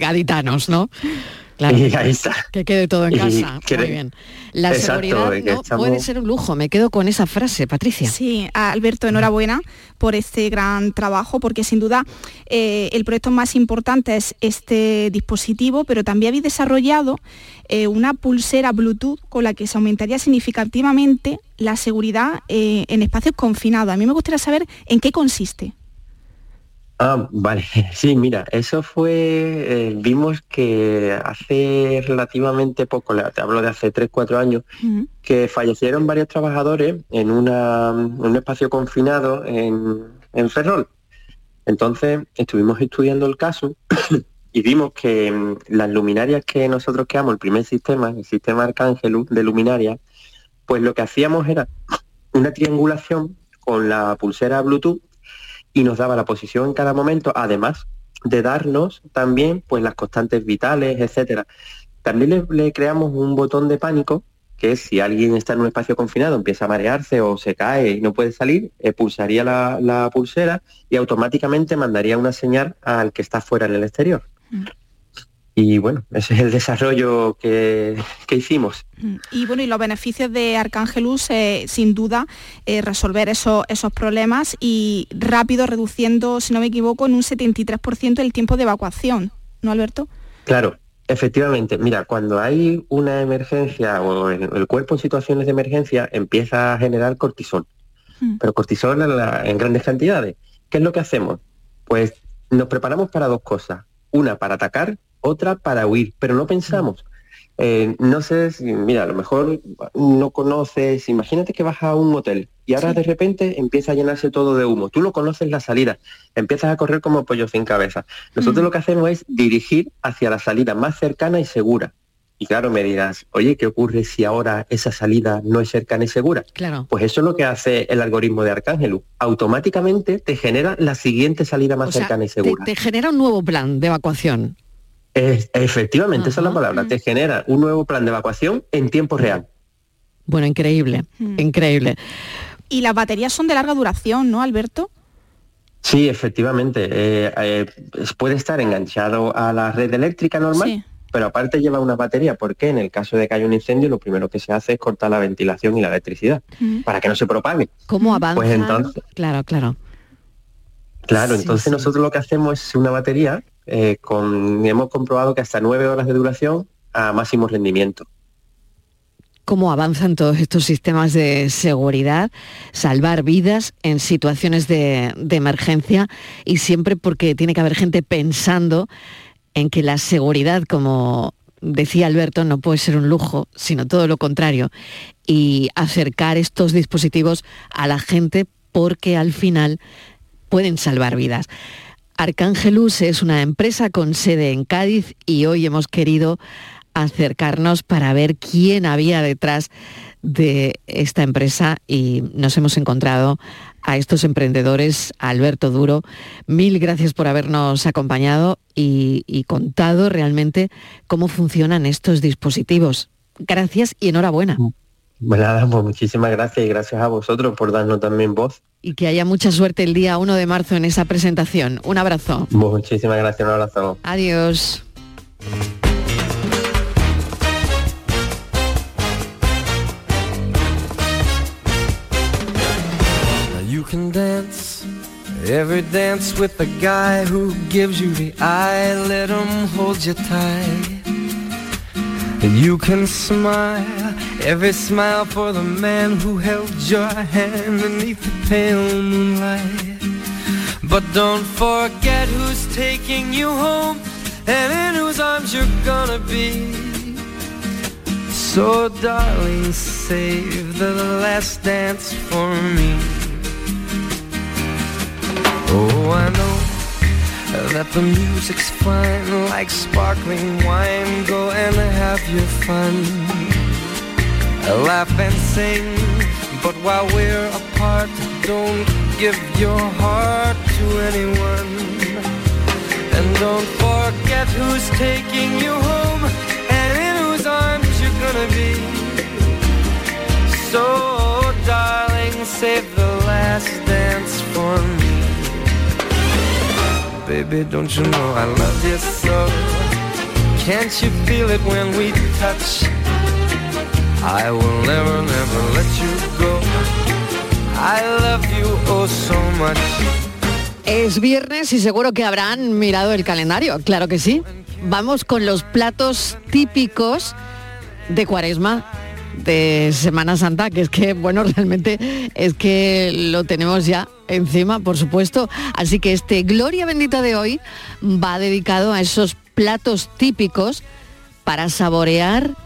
¿no? <laughs> Claro. Y ahí está. Que quede todo en Y casa. Muy bien. La Exacto, seguridad no estamos- puede ser un lujo. Me quedo con esa frase, Patricia. Sí, a Alberto, enhorabuena por este gran trabajo, porque sin duda eh, el proyecto más importante es este dispositivo, pero también habéis desarrollado eh, una pulsera Bluetooth con la que se aumentaría significativamente la seguridad eh, en espacios confinados. A mí me gustaría saber en qué consiste. Ah, vale. <laughs> Sí, mira, eso fue, eh, vimos que hace relativamente poco, te hablo de hace 3, 4 años, que fallecieron varios trabajadores en, una, en un espacio confinado en, en Ferrol. Entonces estuvimos estudiando el caso <clears throat> y vimos que mm, las luminarias que nosotros creamos, el primer sistema, el sistema Arcángelus de luminarias, pues lo que hacíamos era una triangulación con la pulsera Bluetooth y nos daba la posición en cada momento, además de darnos también pues las constantes vitales, etcétera. También le, creamos un botón de pánico que es si alguien está en un espacio confinado, empieza a marearse o se cae y no puede salir, pulsaría la, la pulsera y automáticamente mandaría una señal al que está fuera en el exterior. Y bueno, ese es el desarrollo que, que hicimos. Mm. Y bueno, y los beneficios de Arcángelus, eh, sin duda, eh, resolver esos, esos problemas y rápido reduciendo, si no me equivoco, en un 73% el tiempo de evacuación, ¿no, Alberto? Claro, efectivamente. Mira, cuando hay una emergencia o el, cuerpo en situaciones de emergencia empieza a generar cortisol, pero cortisol en, la- en grandes cantidades. ¿Qué es lo que hacemos? Pues nos preparamos para dos cosas. Una para atacar, otra para huir, pero no pensamos. Eh, no sé si, mira, a lo mejor no conoces, imagínate que vas a un motel y ahora de repente empieza a llenarse todo de humo. Tú no conoces la salida, empiezas a correr como pollo sin cabeza. Nosotros Mm. lo que hacemos es dirigir hacia la salida más cercana y segura. Y claro, me dirás, oye, ¿qué ocurre si ahora esa salida no es cercana y segura? Claro. Pues eso es lo que hace el algoritmo de Arcángelus. Automáticamente te genera la siguiente salida más O sea, cercana y te, segura. te genera un nuevo plan de evacuación. Es- efectivamente, esa es la palabra. Te genera un nuevo plan de evacuación en tiempo real. Bueno, increíble, increíble. Y las baterías son de larga duración, ¿no, Alberto? Sí, efectivamente. eh, eh, puede estar enganchado a la red eléctrica normal, Sí. pero aparte lleva una batería, porque en el caso de que haya un incendio, lo primero que se hace es cortar la ventilación y la electricidad, para que no se propague. ¿Cómo avanza? Pues entonces, Claro, claro. Claro, Sí, entonces sí. nosotros lo que hacemos es una batería eh, hemos comprobado que hasta nueve horas de duración a máximo rendimiento. cómo avanzan todos estos sistemas de seguridad, salvar vidas en situaciones de emergencia y siempre porque tiene que haber gente pensando en que la seguridad, como decía Alberto, no puede ser un lujo, sino todo lo contrario, y acercar estos dispositivos a la gente porque al final pueden salvar vidas. Arcángelus es una empresa con sede en Cádiz y hoy hemos querido acercarnos para ver quién había detrás de esta empresa y nos hemos encontrado a estos emprendedores, Alberto Duro. Mil gracias por habernos acompañado y, y contado realmente cómo funcionan estos dispositivos. Gracias y enhorabuena. Bueno, nada, pues muchísimas gracias y gracias a vosotros por darnos también voz. Y que haya mucha suerte el día 1 de marzo en esa presentación. Un abrazo. Muchísimas gracias, un abrazo. Adiós. You can dance every dance with the guy who gives you the eye. Let him hold you tight. And you can smile every smile for the man who held your hand beneath the pale moonlight. But don't forget who's taking you home and in whose arms you're gonna be. So darling, save the last dance for me. Oh, I know that the music's fine, like sparkling wine. Go and have your fun, Laugh and sing, but while we're apart, don't give your heart to anyone. And don't forget who's taking you home and in whose arms you're gonna be. So, darling, save the last dance for me. Baby, don't you know I love you so? Can't you feel it when we touch? I will never, never let you go. I love you oh so much. Es viernes y seguro que habrán mirado el calendario, claro que sí. Vamos con los platos típicos de Cuaresma de Semana Santa, que es que, bueno, <laughs> realmente es que lo tenemos ya encima, por supuesto. Así que este Gloria Bendita de hoy va dedicado a esos platos típicos para saborear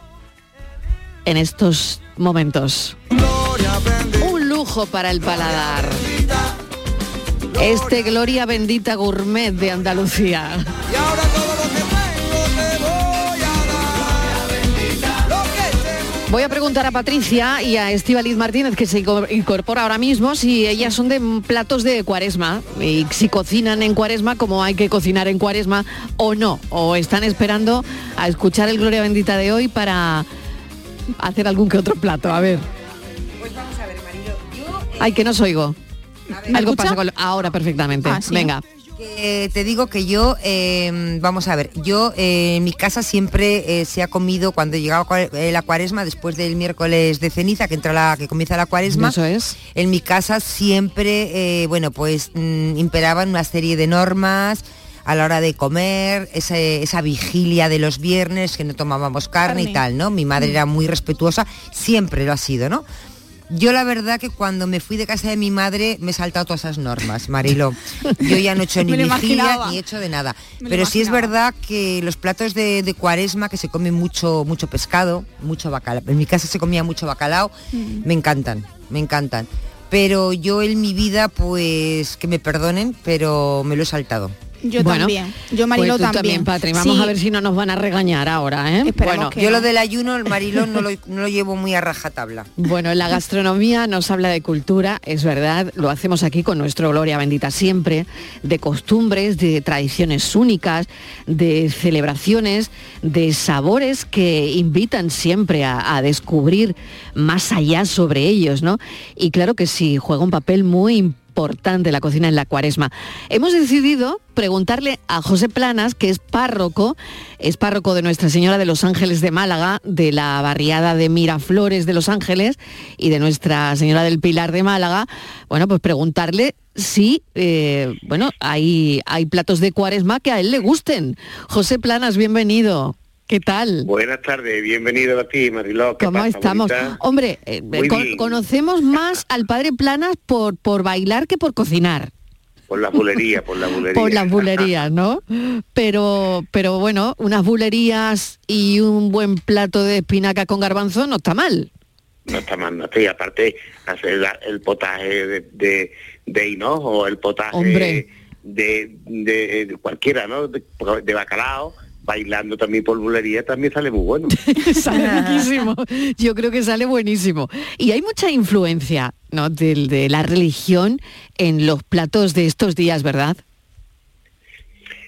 en estos momentos. Un lujo para el paladar. Este Gloria Bendita Gourmet de Andalucía. Voy a preguntar a Patricia y a Estivaliz Martínez, que se inco- incorpora ahora mismo, si ellas son de platos de cuaresma y si cocinan en cuaresma como hay que cocinar en cuaresma o no, o están esperando a escuchar el Gloria Bendita de hoy para hacer algún que otro plato. A ver. Ay, que no os oigo. Algo pasa con... lo- Ahora perfectamente. Ah, ¿sí? Venga. Eh, te digo que yo, eh, vamos a ver, yo eh, en mi casa siempre eh, se ha comido cuando llegaba cua- eh, la cuaresma, después del miércoles de ceniza, que entra la, que comienza la cuaresma. Eso es. En mi casa siempre, eh, bueno, pues mm, imperaban una serie de normas a la hora de comer, ese- esa vigilia de los viernes, que no tomábamos carne, y tal, ¿no? Mi madre era muy respetuosa, siempre lo ha sido, ¿no? Yo la verdad que cuando me fui de casa de mi madre me he saltado todas esas normas, Marilo. <laughs> Yo ya no he hecho ni vigilia ni he hecho de nada. Me Pero sí es verdad que los platos de, de cuaresma, que se come mucho, mucho pescado, mucho bacalao. En mi casa se comía mucho bacalao, Mm. me encantan, me encantan. Pero yo en mi vida, pues que me perdonen, pero me lo he saltado. Yo Bueno, también. Yo Mariló pues tú también. Patri. Vamos Sí. a ver si no nos van a regañar ahora, ¿eh? bueno, yo lo del ayuno, el Marilón, no lo, no lo llevo muy a rajatabla. Bueno, la gastronomía nos habla de cultura, es verdad, lo hacemos aquí con nuestro Gloria Bendita siempre, de costumbres, de tradiciones únicas, de celebraciones, de sabores que invitan siempre a, a descubrir más allá sobre ellos, ¿no? Y claro que sí, juega un papel muy importante la cocina en la cuaresma. Hemos decidido preguntarle a José Planas, que es párroco, es párroco de Nuestra Señora de los Ángeles de Málaga, de la barriada de Miraflores de Los Ángeles y de Nuestra Señora del Pilar de Málaga. Bueno, pues preguntarle si, eh, bueno, hay, hay platos de cuaresma que a él le gusten. José Planas, bienvenido. ¿Qué tal? Buenas tardes, bienvenido a ti, Mariló. ¿Qué ¿Cómo pasa, estamos? bonita? Hombre, eh, con- bien. conocemos más al padre Planas por, por bailar que por cocinar. Por la bulería, por la bulería. Por las bulerías, ¿no? Pero, pero bueno, unas bulerías y un buen plato de espinaca con garbanzo no está mal. No está mal, no está. Y aparte, hacer la- el potaje de, de, de hinojo, el potaje Hombre. de, de- cualquiera, ¿no? De bacalao, bailando también por bulería, también sale muy bueno. <laughs> sale <laughs> riquísimo. Yo creo que sale buenísimo. Y hay mucha influencia ¿no? del- de, la religión en los platos de estos días, ¿verdad?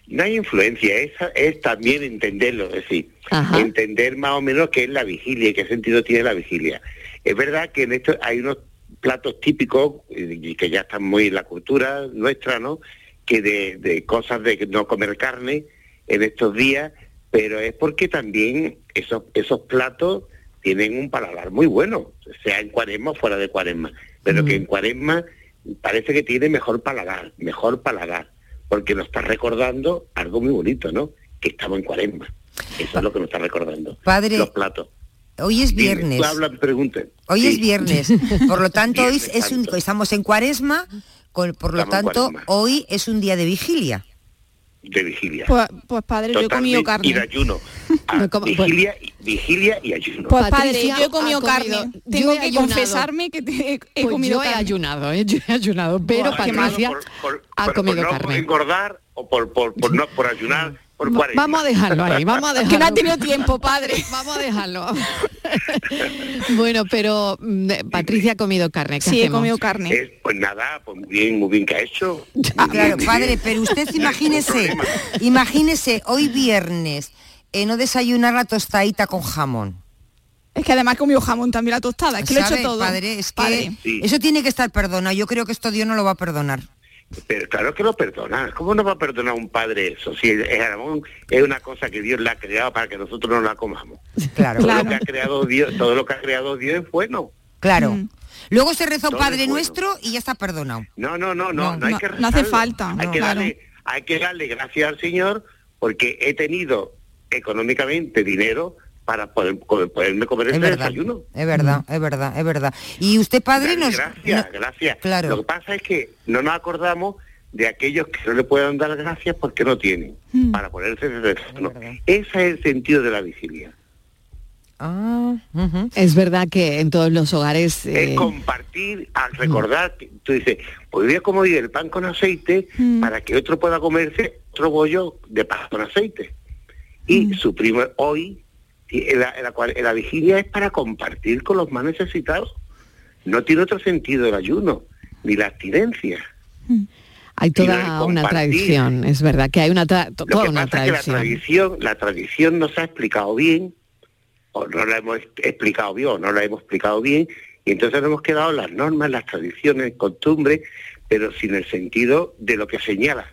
No hay influencia, es, es también entenderlo, es decir, Ajá. entender más o menos qué es la vigilia y qué sentido tiene la vigilia. Es verdad que en esto hay unos platos típicos y y que ya están muy en la cultura nuestra, ¿no? Que de, de cosas de no comer carne en estos días, pero es porque también esos, esos platos tienen un paladar muy bueno, sea en cuaresma o fuera de cuaresma, pero que en cuaresma parece que tiene mejor paladar, mejor paladar, porque nos está recordando algo muy bonito, ¿no? Que estamos en cuaresma. Eso es lo que nos está recordando. Padre, Los platos. Hoy es viernes. habla. Hoy Sí. es viernes, por lo <laughs> tanto hoy es un, estamos en cuaresma, por lo Estamos tanto hoy es un día de vigilia. De vigilia. Pues, pues padre, yo he comido Totalmente, Y de carne. ayuno. <laughs> Ah, vigilia, vigilia y ayuno. Pues padre, Patricia yo he comido carne. yo Tengo que ayunado. confesarme que te- he, he Pues comido yo he carne. ayunado, ¿eh? yo he ayunado, pero Buah, qué mal. Patricia ha Por- comido por no carne. engordar o por, por, por no por ayunar <laughs> por. Vamos a dejarlo ahí, vamos a dejarlo. <laughs> Que no ha tenido tiempo, padre. Vamos a dejarlo. <laughs> bueno, pero mm, Patricia ha comido carne. ¿qué Sí, he comido carne. Eh, pues nada, pues muy bien, muy bien que ha hecho. Ah, claro, bien, padre, bien. pero usted <laughs> imagínese, imagínese hoy viernes, eh, no desayunar la tostadita con jamón. Es que además comió jamón también la tostada, es que lo he hecho ¿Sabe, todo. Padre, es que Padre. eso tiene que estar perdonado. Yo creo que esto Dios no lo va a perdonar. Pero claro que lo perdona. ¿Cómo no va a perdonar un padre eso? Si el el jamón es una cosa que Dios la ha creado para que nosotros no la comamos. Claro. Todo lo que ha creado Dios, todo lo que ha creado Dios es bueno. Claro. Luego se reza un Padre bueno. Nuestro y ya está perdonado. No, no, no, no, no, hay que no hace falta, Hay no. que Claro. darle, hay que darle gracias al Señor porque he tenido económicamente dinero para poder, poderme comer Es ese verdad. desayuno. Es verdad, es verdad, es verdad. Y usted, Padre, nos... gracias, gracias. Claro. Lo que pasa es que no nos acordamos de aquellos que no le puedan dar gracias porque no tienen Mm. para ponerse ese desayuno. Ese es el sentido de la vigilia. Ah, Es verdad que en todos los hogares... es eh, compartir, al recordar, que tú dices, pues voy a comer el pan con aceite para que otro pueda comerse otro bollo de pan con aceite. Y su primo hoy, la, la vigilia es para compartir con los más necesitados. No tiene otro sentido el ayuno, ni la abstinencia. hay y lo de toda una tradición, es verdad que hay una, tra- to- Lo toda que una pasa es que la tradición. tradición, la tradición no se ha explicado bien, o no la hemos ex- explicado bien, o no la hemos explicado bien, y entonces nos hemos quedado las normas, las tradiciones, costumbres, pero sin el sentido de lo que señala.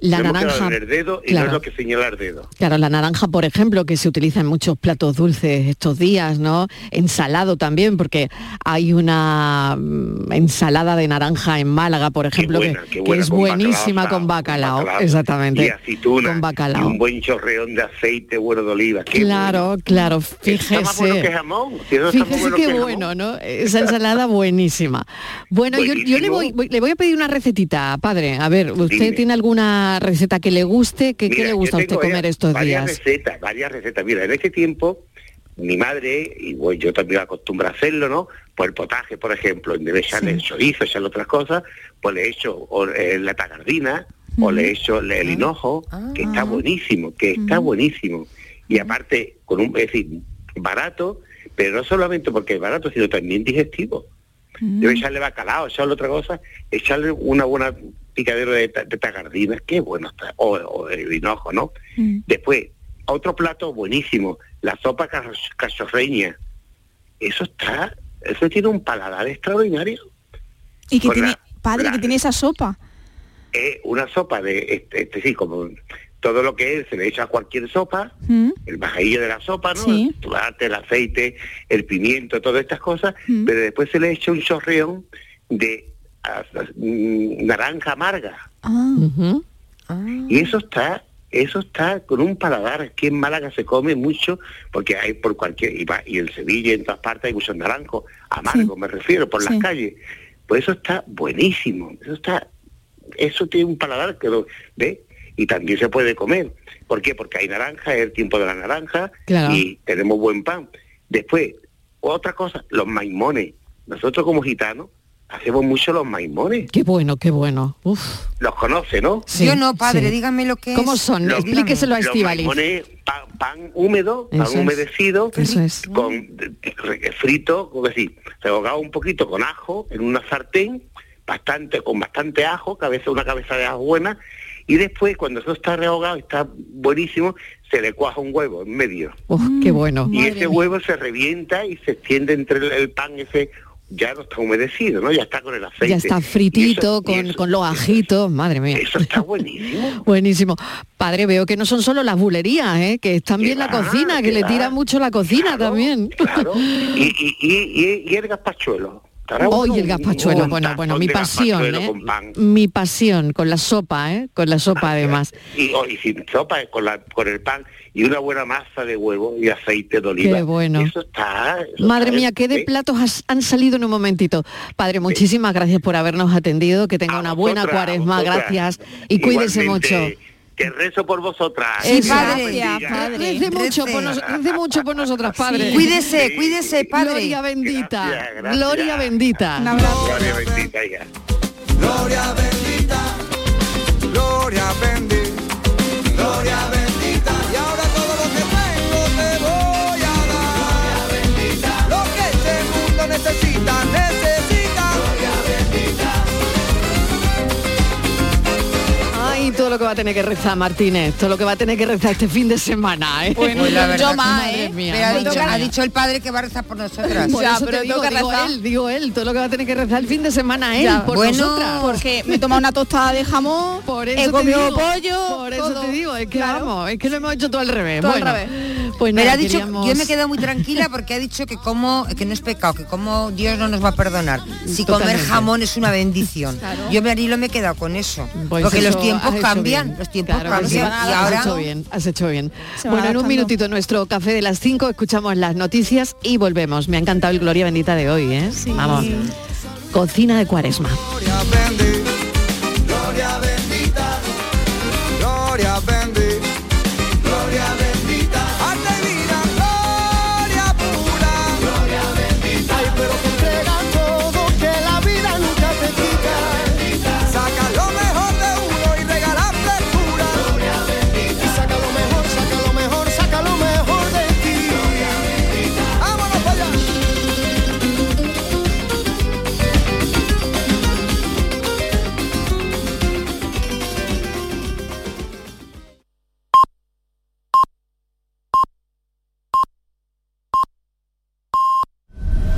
La naranja, en el dedo y no claro. es lo que señala el dedo. Claro, la naranja, por ejemplo, que se utiliza en muchos platos dulces estos días, ¿no? Ensalado también, porque hay una mm, ensalada de naranja en Málaga, por ejemplo, buena, que, qué que buena, es con buenísima con bacalao, bacalao. exactamente. Y aceituna, con y bacalao. un buen chorreón de aceite bueno de oliva. Qué Claro, claro, Está más bueno que fíjese. jamón. si Fíjese bueno qué que bueno, ¿no? Esa ensalada buenísima. Bueno, yo, yo le, voy, voy- le voy a pedir una recetita, padre. A ver, ¿usted Dime. tiene alguna receta que le guste? ¿Qué, qué Mira, le gusta a usted comer varias- estos varias días? recetas, varias recetas. Mira, en este tiempo, mi madre, y bueno, yo también acostumbro a hacerlo, ¿no? Pues el potaje, por ejemplo, en vez de echarle el chorizo, echarle otras cosas, pues le echo o, eh, la tagardina, o le echo el, el hinojo, que está buenísimo, que está buenísimo. Y aparte, con un, es decir, barato, pero no solamente porque es barato, sino también digestivo. Debe echarle bacalao, echarle otra cosa, echarle una buena picadero de, de tagardinas, qué bueno está, o, o el hinojo, ¿no? Después, otro plato buenísimo, la sopa cachor- cachorreña. Eso está, eso tiene un paladar extraordinario. Y que Con tiene, la- padre, la- que tiene esa sopa. Es una sopa de, este, este sí, como todo lo que es, se le echa a cualquier sopa, Mm. el bajadillo de la sopa, ¿no? Sí. El tomate, el aceite, el pimiento, todas estas cosas, pero después se le echa un chorreón de ah, mm, naranja amarga. Y eso está, eso está con un paladar. Aquí en Málaga se come mucho, porque hay por cualquier, y, va- y en Sevilla y en todas partes hay muchos naranjos, amargos me refiero, por Sí. las calles. Pues eso está buenísimo, eso está, eso tiene un paladar que lo ve y también se puede comer. ¿Por qué? Porque hay naranja, es el tiempo de la naranja Claro. y tenemos buen pan. Después, otra cosa, los maimones. Nosotros como gitanos hacemos mucho los maimones. Qué bueno, qué bueno. Uf. Los conoce, ¿no? Sí, Yo no, padre, sí. dígame lo que ¿Cómo es. son? Los- Explíqueselo a los Estivaliz. maimones, pan, pan húmedo, pan Eso es. humedecido, Eso es. con de- frito, como decir, rehogado un poquito con ajo en una sartén, bastante, con bastante ajo, cabeza, una cabeza de ajo buena, y después cuando eso está rehogado, está buenísimo, se le cuaja un huevo en medio. Uf, qué bueno. Y ese huevo se revienta y se extiende entre el, el pan ese, ya no está humedecido, ¿no? Ya está con el aceite. Ya está fritito, eso- con, eso- con los ajitos, madre mía. Eso está buenísimo. <laughs> Buenísimo. Padre, veo que no son solo las bulerías, ¿eh? que están bien la cocina, que que le tira mucho la cocina también. Claro. <laughs> Y, y, y, y- y el gazpachuelo. Hoy el gazpachuelo, bueno, bueno, mi pasión, ¿eh? Mi pasión, con la sopa, ¿eh? Con la sopa además. Y, oh, y sin sopa, con, la, con el pan y una buena masa de huevo y aceite de oliva. Qué bueno. Eso está... eso Madre está, mía, qué de ¿eh? platos has- han salido en un momentito. Padre, muchísimas gracias por habernos atendido, que tenga una buena Vosotras, cuaresma, gracias y cuídese mucho. Que rezo por vosotras. Sí, padre. Bendiga. Rece mucho, por nos- rece mucho por nosotras, padre. Cuídese, cuídese, padre. Gloria bendita. Gracias, gracias. Gloria bendita. Gloria bendita, hija. Gloria bendita, gloria bendita, va a tener que rezar Martínez, todo lo que va a tener que rezar este fin de semana, ¿eh? Pues la verdad que Madre mía, Pero ha dicho, mía. ha dicho el padre que va a rezar por nosotras. Por eso te digo, digo él, digo él, todo lo que va a tener que rezar el fin de semana él, Ya, por bueno, nosotras. porque me he tomado una tostada de jamón, <laughs> Por eso he comido digo, pollo, Por eso todo. te digo, es que Claro. vamos, es que lo hemos hecho todo al revés. Todo al bueno, revés. pues Pero nada, ha dicho, queríamos- yo me he quedado muy <laughs> tranquila porque ha dicho que como que no es pecado, que como Dios no nos va a perdonar. Si comer jamón es una bendición. Yo Marilo me he quedado con eso. Pues porque eso los tiempos hecho los tiempos. Claro, claro, sí. ahora... Has hecho bien, has hecho bien. Bueno, en un minutito nuestro café de las 5 escuchamos las noticias y volvemos. Me ha encantado el Gloria Bendita de hoy, ¿eh? Vamos. Cocina de cuaresma. Gloria bendita.